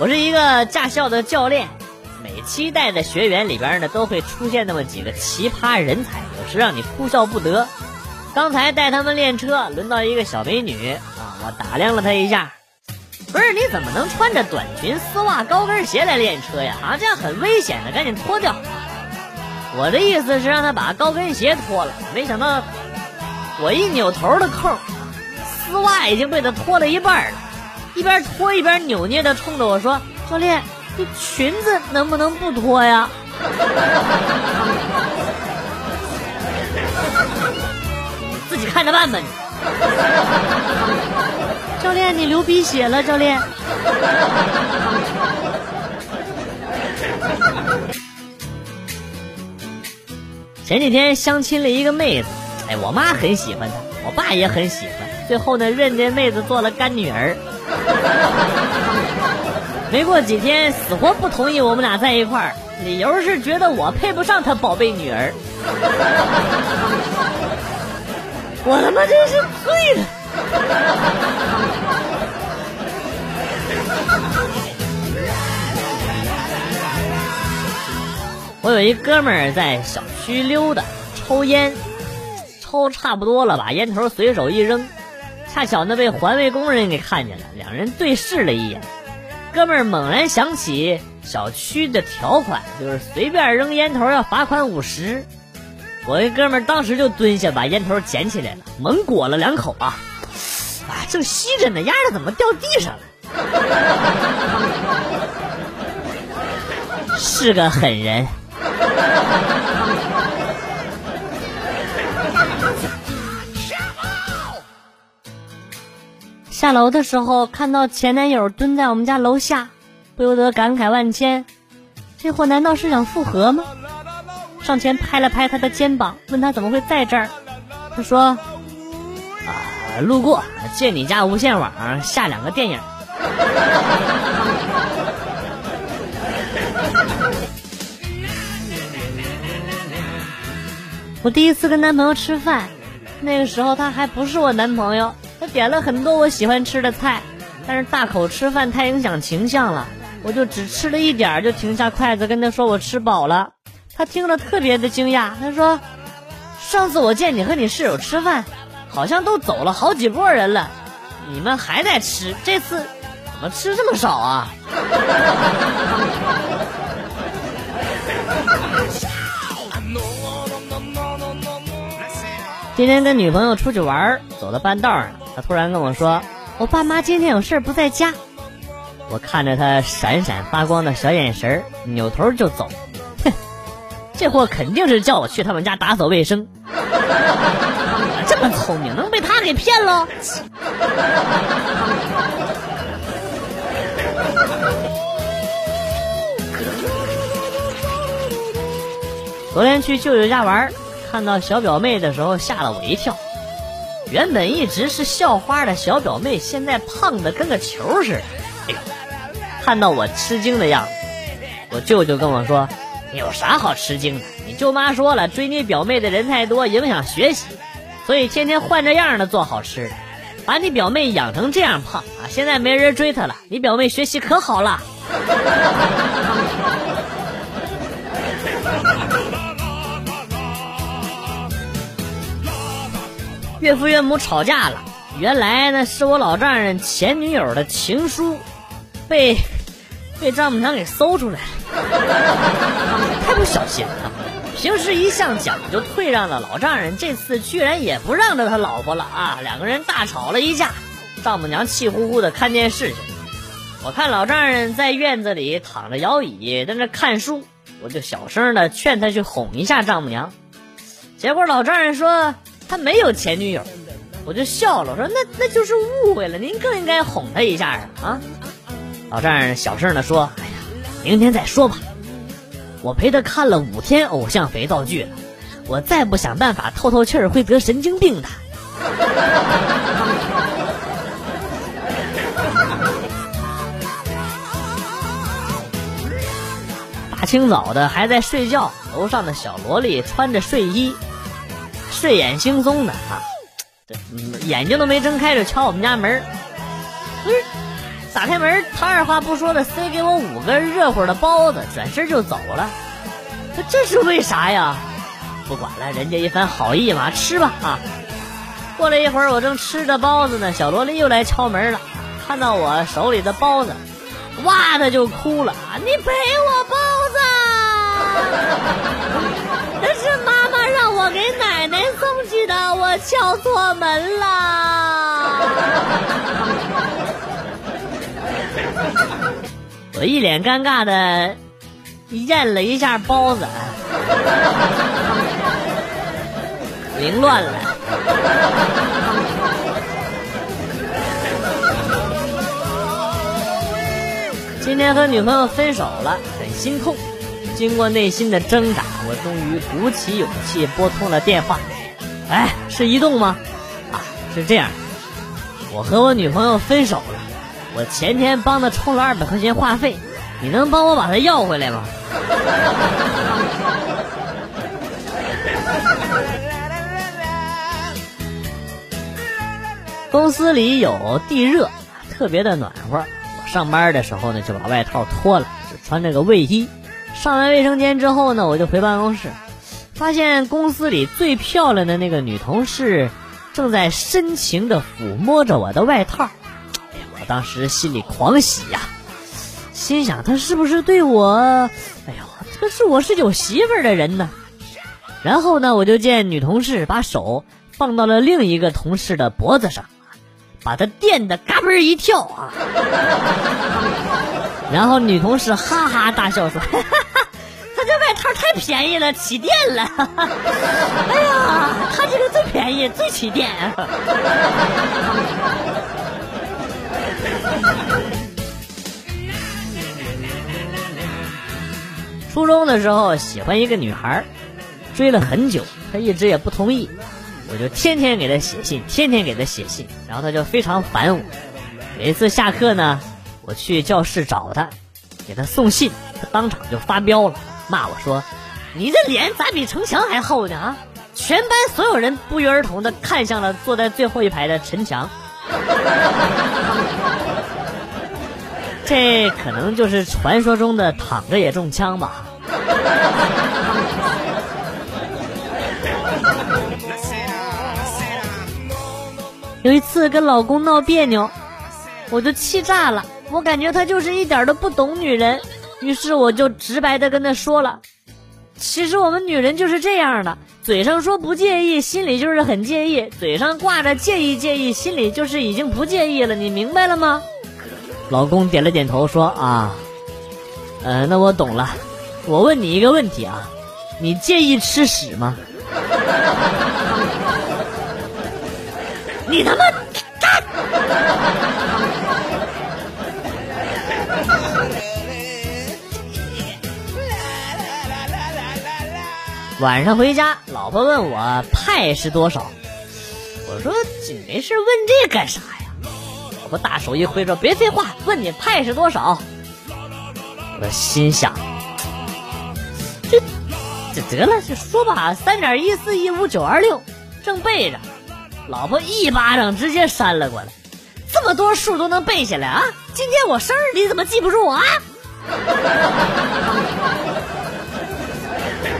我是一个驾校的教练，每期带的学员里边呢，都会出现那么几个奇葩人才，有时让你哭笑不得。刚才带他们练车，轮到一个小美女啊，我打量了她一下，不是你怎么能穿着短裙、丝袜、高跟鞋来练车呀？啊，这样很危险的，赶紧脱掉。我的意思是让她把高跟鞋脱了，没想到我一扭头的空，丝袜已经被她脱了一半了。一边脱一边扭捏的冲着我说：“教练，这裙子能不能不脱呀？” 自己看着办吧你。教练，你流鼻血了，教练。前几天相亲了一个妹子，哎，我妈很喜欢她，我爸也很喜欢，最后呢，认这妹子做了干女儿。没过几天，死活不同意我们俩在一块儿，理由是觉得我配不上他宝贝女儿。我他妈真是醉了！我有一哥们儿在小区溜达，抽烟，抽差不多了，把烟头随手一扔。恰巧呢被环卫工人给看见了，两人对视了一眼，哥们儿猛然想起小区的条款，就是随便扔烟头要罚款五十。我这哥们儿当时就蹲下把烟头捡起来了，猛裹了两口啊！啊，正吸着呢，丫的怎么掉地上了？是个狠人。下楼的时候看到前男友蹲在我们家楼下，不由得感慨万千。这货难道是想复合吗？上前拍了拍他的肩膀，问他怎么会在这儿。他说：“啊，路过，借你家无线网下两个电影。”我第一次跟男朋友吃饭，那个时候他还不是我男朋友。他点了很多我喜欢吃的菜，但是大口吃饭太影响形象了，我就只吃了一点就停下筷子跟他说我吃饱了。他听了特别的惊讶，他说：“上次我见你和你室友吃饭，好像都走了好几波人了，你们还在吃，这次怎么吃这么少啊？” 今天跟女朋友出去玩，走到半道上。他突然跟我说：“我爸妈今天有事不在家。”我看着他闪闪发光的小眼神扭头就走。哼，这货肯定是叫我去他们家打扫卫生。我这么聪明，能被他给骗了？昨天去舅舅家玩，看到小表妹的时候，吓了我一跳。原本一直是校花的小表妹，现在胖的跟个球似的。哎呦，看到我吃惊的样子，我舅舅跟我说：“有啥好吃惊的？你舅妈说了，追你表妹的人太多，影响学习，所以天天换着样的做好吃的，把你表妹养成这样胖啊！现在没人追她了，你表妹学习可好了。”岳父岳母吵架了，原来呢是我老丈人前女友的情书，被被丈母娘给搜出来了，太不小心了。平时一向讲究退让的老丈人，这次居然也不让着他老婆了啊！两个人大吵了一架，丈母娘气呼呼的看电视去。我看老丈人在院子里躺着摇椅，在那看书，我就小声的劝他去哄一下丈母娘，结果老丈人说。他没有前女友，我就笑了，我说那那就是误会了，您更应该哄他一下啊啊！老丈人小声的说：“哎呀，明天再说吧，我陪他看了五天偶像肥皂剧了，我再不想办法透透气儿会得神经病的。”大清早的还在睡觉，楼上的小萝莉穿着睡衣。睡眼惺忪的啊，这眼睛都没睁开就敲我们家门不是，打开门，他二话不说的塞给我五个热乎的包子，转身就走了。这是为啥呀？不管了，人家一番好意嘛，吃吧啊！过了一会儿，我正吃着包子呢，小萝莉又来敲门了。看到我手里的包子，哇的就哭了。你赔我包子！给奶奶送去的，我敲错门了。我一脸尴尬的咽了一下包子，凌乱了。今天和女朋友分手了，很心痛。经过内心的挣扎，我终于鼓起勇气拨通了电话。哎，是移动吗？啊，是这样，我和我女朋友分手了。我前天帮她充了二百块钱话费，你能帮我把她要回来吗？公司里有地热，特别的暖和。我上班的时候呢，就把外套脱了，只穿着个卫衣。上完卫生间之后呢，我就回办公室，发现公司里最漂亮的那个女同事正在深情的抚摸着我的外套。哎呀，我当时心里狂喜呀，心想她是不是对我？哎呦，这是我是有媳妇儿的人呢。然后呢，我就见女同事把手放到了另一个同事的脖子上。把他电的嘎嘣一跳啊！然后女同事哈哈大笑说：“哈哈，便宜了，起电了！哎呀，他这个最便宜，最起电！” 初中的时候喜欢一个女孩，追了很久，她一直也不同意。我就天天给他写信，天天给他写信，然后他就非常烦我。有一次下课呢，我去教室找他，给他送信，她当场就发飙了，骂我说：“你这脸咋比城墙还厚呢？啊！”全班所有人不约而同的看向了坐在最后一排的陈强。这可能就是传说中的躺着也中枪吧。有一次跟老公闹别扭，我就气炸了。我感觉他就是一点都不懂女人，于是我就直白的跟他说了：“其实我们女人就是这样的，嘴上说不介意，心里就是很介意；嘴上挂着介意介意，心里就是已经不介意了。你明白了吗？”老公点了点头说：“啊，呃，那我懂了。我问你一个问题啊，你介意吃屎吗？” 你他妈晚上回家，老婆问我派是多少，我说你没事问这干啥呀？老婆大手一挥说别废话，问你派是多少。我心想，这这得了，就说吧，三点一四一五九二六，正背着。老婆一巴掌直接扇了过来，这么多数都能背下来啊？今天我生日，你怎么记不住啊？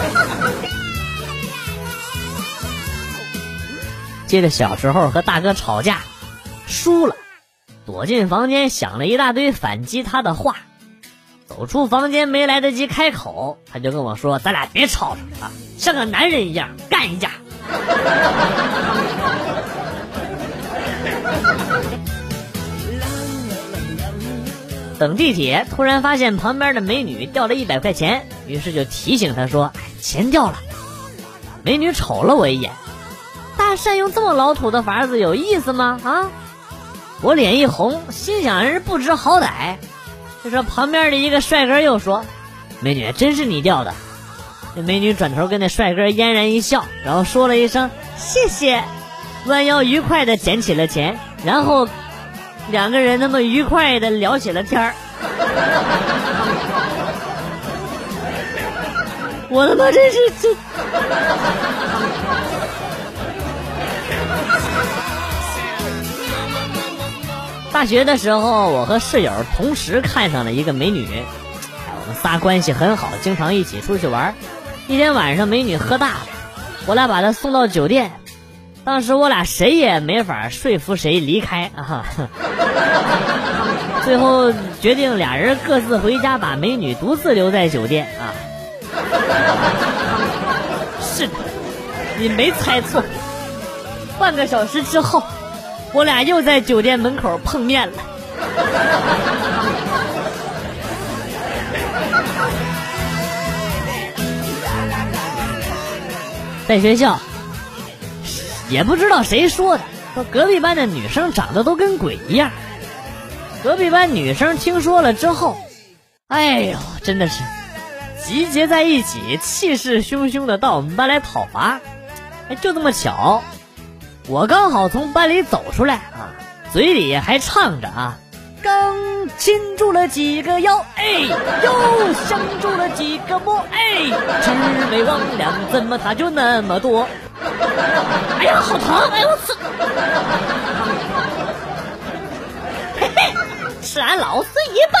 记得小时候和大哥吵架，输了，躲进房间想了一大堆反击他的话，走出房间没来得及开口，他就跟我说：“咱俩别吵了啊，像个男人一样干一架。”等地铁，突然发现旁边的美女掉了一百块钱，于是就提醒她说：“哎，钱掉了。”美女瞅了我一眼，大善用这么老土的法子有意思吗？啊！我脸一红，心想人不知好歹。这时旁边的一个帅哥又说：“美女，真是你掉的。”那美女转头跟那帅哥嫣然一笑，然后说了一声谢谢，弯腰愉快的捡起了钱，然后两个人那么愉快的聊起了天儿。我他妈真是这，大学的时候，我和室友同时看上了一个美女，我们仨关系很好，经常一起出去玩。一天晚上，美女喝大了，我俩把她送到酒店。当时我俩谁也没法说服谁离开啊，最后决定俩人各自回家，把美女独自留在酒店啊。是的，你没猜错。半个小时之后，我俩又在酒店门口碰面了。在学校。也不知道谁说的，说隔壁班的女生长得都跟鬼一样。隔壁班女生听说了之后，哎呦，真的是集结在一起，气势汹汹的到我们班来讨伐。哎，就这么巧，我刚好从班里走出来啊，嘴里还唱着啊，刚亲住了几个腰，哎，又相住了几个魔，哎，魑魅魍魉怎么他就那么多？哎呀，好疼！哎呦我操！嘿嘿，吃俺老孙一棒！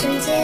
瞬间。